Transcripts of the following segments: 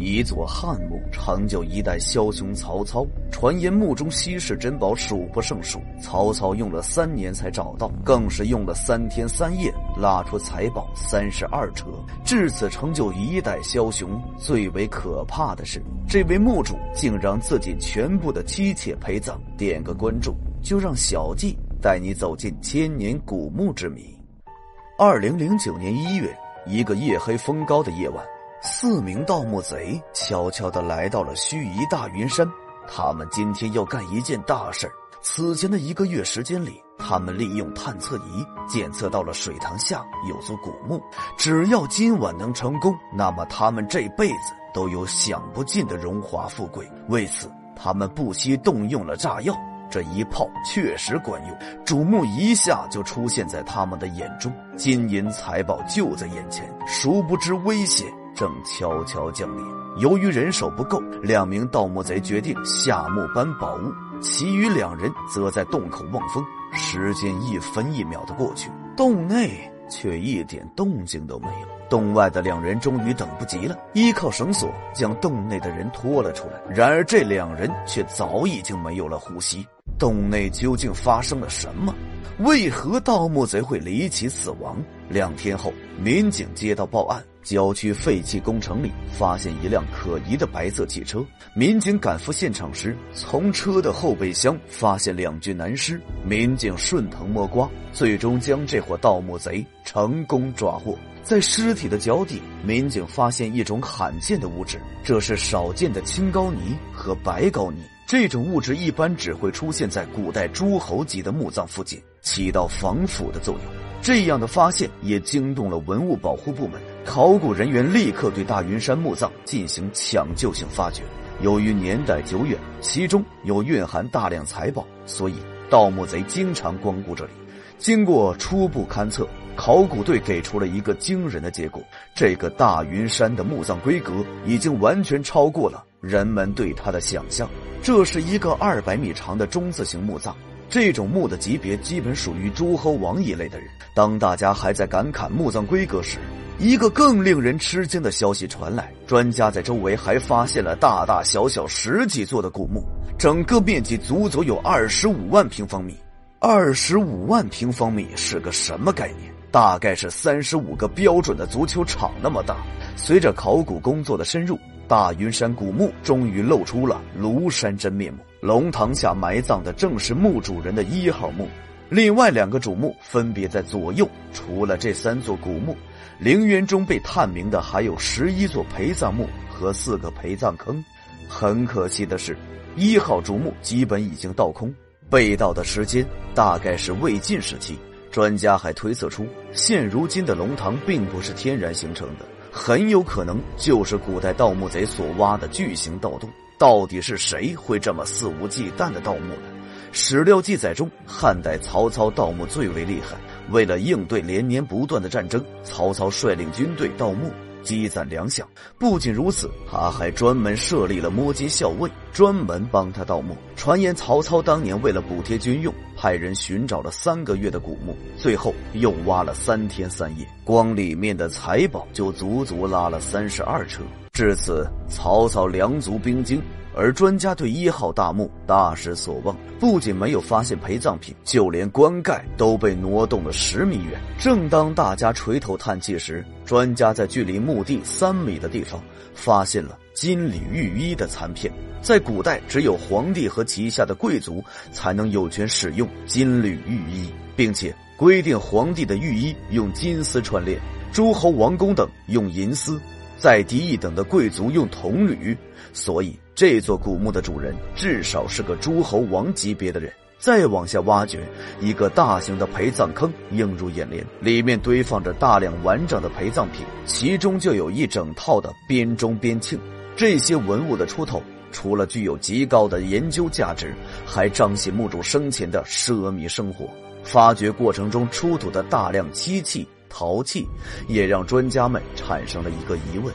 一座汉墓，成就一代枭雄曹操。传言墓中稀世珍宝数不胜数，曹操用了三年才找到，更是用了三天三夜拉出财宝三十二车。至此成就一代枭雄，最为可怕的是，这位墓主竟让自己全部的妻妾陪葬。点个关注，就让小季带你走进千年古墓之谜。二零零九年一月，一个夜黑风高的夜晚，四名盗墓贼悄悄地来到了盱眙大云山。他们今天要干一件大事此前的一个月时间里，他们利用探测仪检测到了水塘下有座古墓。只要今晚能成功，那么他们这辈子都有享不尽的荣华富贵。为此，他们不惜动用了炸药。这一炮确实管用，主墓一下就出现在他们的眼中，金银财宝就在眼前。殊不知危险正悄悄降临。由于人手不够，两名盗墓贼决定下墓搬宝物，其余两人则在洞口望风。时间一分一秒的过去，洞内却一点动静都没有。洞外的两人终于等不及了，依靠绳索将洞内的人拖了出来。然而这两人却早已经没有了呼吸。洞内究竟发生了什么？为何盗墓贼会离奇死亡？两天后，民警接到报案，郊区废弃工程里发现一辆可疑的白色汽车。民警赶赴现场时，从车的后备箱发现两具男尸。民警顺藤摸瓜，最终将这伙盗墓贼成功抓获。在尸体的脚底，民警发现一种罕见的物质，这是少见的青膏泥和白膏泥。这种物质一般只会出现在古代诸侯级的墓葬附近，起到防腐的作用。这样的发现也惊动了文物保护部门，考古人员立刻对大云山墓葬进行抢救性发掘。由于年代久远，其中有蕴含大量财宝，所以盗墓贼经常光顾这里。经过初步勘测，考古队给出了一个惊人的结果：这个大云山的墓葬规格已经完全超过了人们对它的想象。这是一个二百米长的中字形墓葬，这种墓的级别基本属于诸侯王一类的人。当大家还在感慨墓葬规格时，一个更令人吃惊的消息传来：专家在周围还发现了大大小小十几座的古墓，整个面积足足有二十五万平方米。二十五万平方米是个什么概念？大概是三十五个标准的足球场那么大。随着考古工作的深入。大云山古墓终于露出了庐山真面目。龙塘下埋葬的正是墓主人的一号墓，另外两个主墓分别在左右。除了这三座古墓，陵园中被探明的还有十一座陪葬墓和四个陪葬坑。很可惜的是，一号主墓基本已经倒空，被盗的时间大概是魏晋时期。专家还推测出，现如今的龙塘并不是天然形成的。很有可能就是古代盗墓贼所挖的巨型盗洞。到底是谁会这么肆无忌惮的盗墓呢？史料记载中，汉代曹操盗墓最为厉害。为了应对连年不断的战争，曹操率领军队盗墓。积攒粮饷，不仅如此，他还专门设立了摸金校尉，专门帮他盗墓。传言曹操当年为了补贴军用，派人寻找了三个月的古墓，最后又挖了三天三夜，光里面的财宝就足足拉了三十二车。至此，曹操粮足兵精。而专家对一号大墓大失所望，不仅没有发现陪葬品，就连棺盖都被挪动了十米远。正当大家垂头叹气时，专家在距离墓地三米的地方发现了金缕玉衣的残片。在古代，只有皇帝和旗下的贵族才能有权使用金缕玉衣，并且规定皇帝的玉衣用金丝串链，诸侯王公等用银丝，再低一等的贵族用铜缕。所以。这座古墓的主人至少是个诸侯王级别的人。再往下挖掘，一个大型的陪葬坑映入眼帘，里面堆放着大量完整的陪葬品，其中就有一整套的编钟编磬。这些文物的出土，除了具有极高的研究价值，还彰显墓主生前的奢靡生活。发掘过程中出土的大量漆器、陶器，也让专家们产生了一个疑问。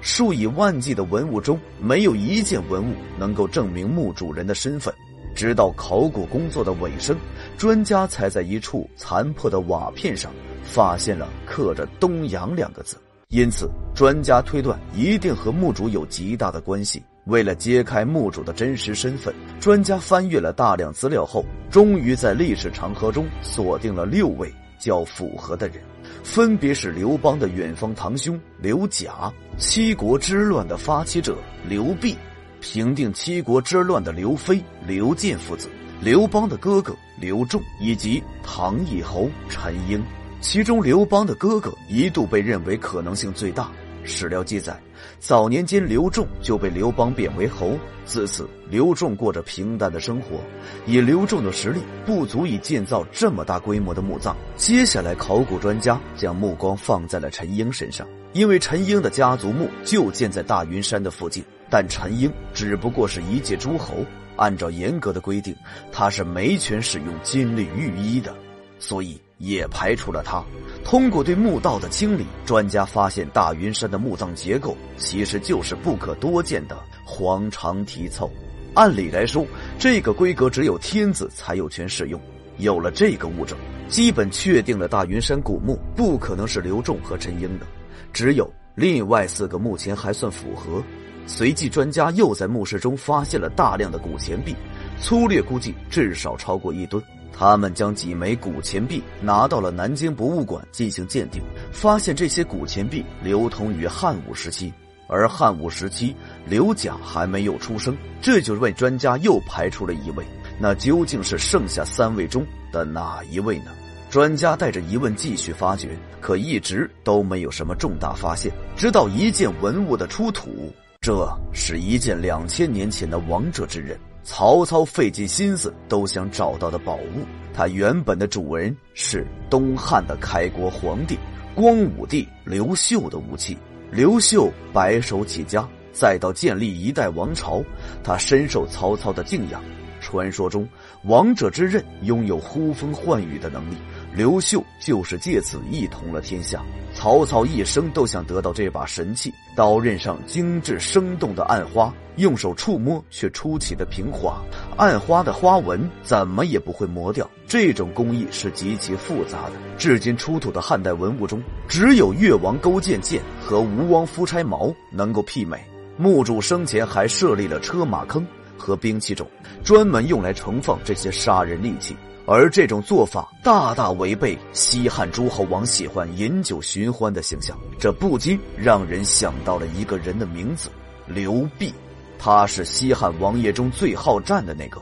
数以万计的文物中，没有一件文物能够证明墓主人的身份。直到考古工作的尾声，专家才在一处残破的瓦片上发现了刻着“东阳”两个字。因此专家推断一定和墓主有极大的关系。为了揭开墓主的真实身份，专家翻阅了大量资料后，终于在历史长河中锁定了六位较符合的人，分别是刘邦的远方堂兄刘贾、七国之乱的发起者刘濞、平定七国之乱的刘飞、刘建父子、刘邦的哥哥刘仲以及唐义侯陈婴。其中，刘邦的哥哥一度被认为可能性最大。史料记载，早年间刘仲就被刘邦贬为侯，自此刘仲过着平淡的生活。以刘仲的实力，不足以建造这么大规模的墓葬。接下来，考古专家将目光放在了陈英身上，因为陈英的家族墓就建在大云山的附近，但陈英只不过是一介诸侯，按照严格的规定，他是没权使用金缕玉衣的，所以也排除了他。通过对墓道的清理，专家发现大云山的墓葬结构其实就是不可多见的黄长题凑。按理来说，这个规格只有天子才有权使用。有了这个物证，基本确定了大云山古墓不可能是刘仲和陈英的。只有另外四个目前还算符合。随即，专家又在墓室中发现了大量的古钱币，粗略估计至少超过一吨。他们将几枚古钱币拿到了南京博物馆进行鉴定，发现这些古钱币流通于汉武时期，而汉武时期刘贾还没有出生，这就为专家又排除了一位。那究竟是剩下三位中的哪一位呢？专家带着疑问继续发掘，可一直都没有什么重大发现。直到一件文物的出土，这是一件两千年前的王者之刃。曹操费尽心思都想找到的宝物，它原本的主人是东汉的开国皇帝光武帝刘秀的武器。刘秀白手起家，再到建立一代王朝，他深受曹操的敬仰。传说中，王者之刃拥有呼风唤雨的能力。刘秀就是借此一统了天下。曹操一生都想得到这把神器，刀刃上精致生动的暗花，用手触摸却出奇的平滑，暗花的花纹怎么也不会磨掉。这种工艺是极其复杂的，至今出土的汉代文物中，只有越王勾践剑和吴王夫差矛能够媲美。墓主生前还设立了车马坑和兵器冢，专门用来盛放这些杀人利器。而这种做法大大违背西汉诸侯王喜欢饮酒寻欢的形象，这不禁让人想到了一个人的名字——刘濞。他是西汉王爷中最好战的那个。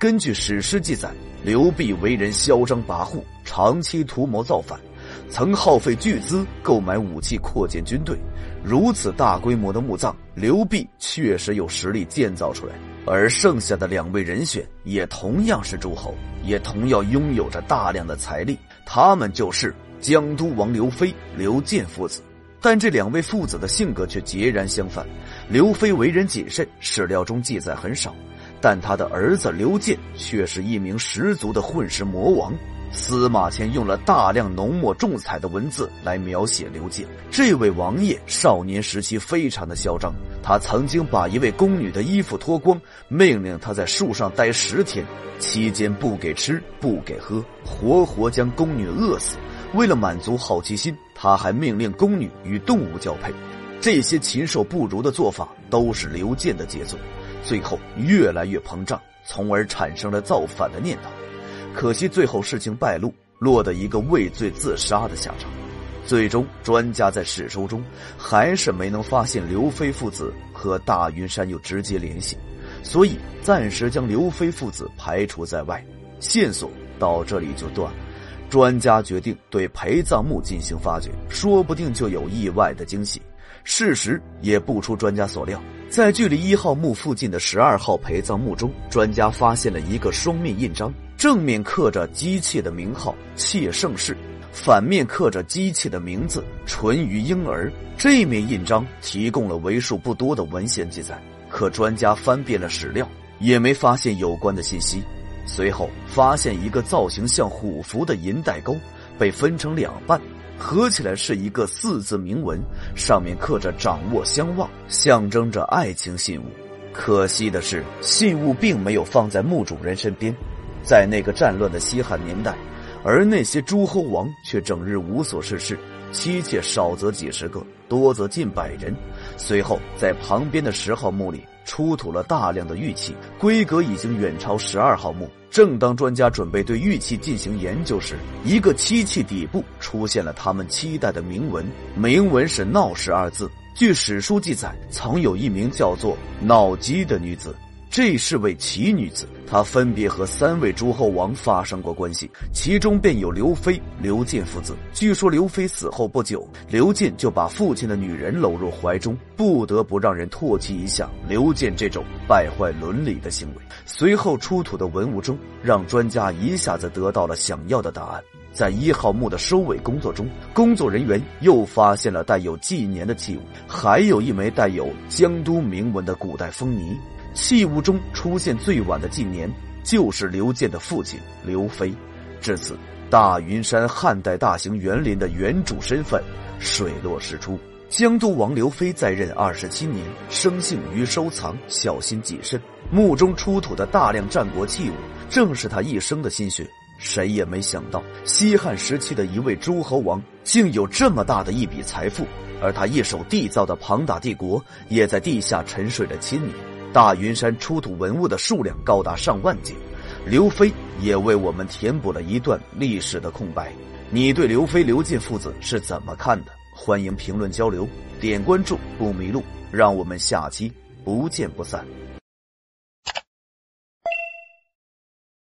根据史诗记载，刘濞为人嚣张跋扈，长期图谋造反，曾耗费巨资购买武器，扩建军队。如此大规模的墓葬，刘濞确实有实力建造出来。而剩下的两位人选也同样是诸侯，也同样拥有着大量的财力。他们就是江都王刘飞、刘建父子。但这两位父子的性格却截然相反。刘飞为人谨慎，史料中记载很少；但他的儿子刘建却是一名十足的混世魔王。司马迁用了大量浓墨重彩的文字来描写刘建。这位王爷少年时期非常的嚣张，他曾经把一位宫女的衣服脱光，命令她在树上待十天，期间不给吃不给喝，活活将宫女饿死。为了满足好奇心，他还命令宫女与动物交配。这些禽兽不如的做法都是刘建的杰作，最后越来越膨胀，从而产生了造反的念头。可惜最后事情败露，落得一个畏罪自杀的下场。最终，专家在史书中还是没能发现刘飞父子和大云山有直接联系，所以暂时将刘飞父子排除在外，线索到这里就断了。专家决定对陪葬墓进行发掘，说不定就有意外的惊喜。事实也不出专家所料，在距离一号墓附近的十二号陪葬墓中，专家发现了一个双面印章。正面刻着姬妾的名号“妾盛世”，反面刻着姬妾的名字“淳于婴儿”。这面印章提供了为数不多的文献记载，可专家翻遍了史料，也没发现有关的信息。随后发现一个造型像虎符的银带钩，被分成两半，合起来是一个四字铭文，上面刻着“掌握相望”，象征着爱情信物。可惜的是，信物并没有放在墓主人身边。在那个战乱的西汉年代，而那些诸侯王却整日无所事事，妻妾少则几十个，多则近百人。随后，在旁边的十号墓里出土了大量的玉器，规格已经远超十二号墓。正当专家准备对玉器进行研究时，一个漆器底部出现了他们期待的铭文，铭文是“闹氏”二字。据史书记载，曾有一名叫做闹姬的女子。这是位奇女子，她分别和三位诸侯王发生过关系，其中便有刘飞、刘建父子。据说刘飞死后不久，刘建就把父亲的女人搂入怀中，不得不让人唾弃一下刘建这种败坏伦理的行为。随后出土的文物中，让专家一下子得到了想要的答案。在一号墓的收尾工作中，工作人员又发现了带有纪年的器物，还有一枚带有江都铭文的古代封泥。器物中出现最晚的纪年，就是刘建的父亲刘飞。至此，大云山汉代大型园林的原主身份水落石出。江都王刘飞在任二十七年，生性于收藏，小心谨慎。墓中出土的大量战国器物，正是他一生的心血。谁也没想到，西汉时期的一位诸侯王，竟有这么大的一笔财富，而他一手缔造的庞大帝国，也在地下沉睡了千年。大云山出土文物的数量高达上万件，刘飞也为我们填补了一段历史的空白。你对刘飞、刘进父子是怎么看的？欢迎评论交流，点关注不迷路，让我们下期不见不散。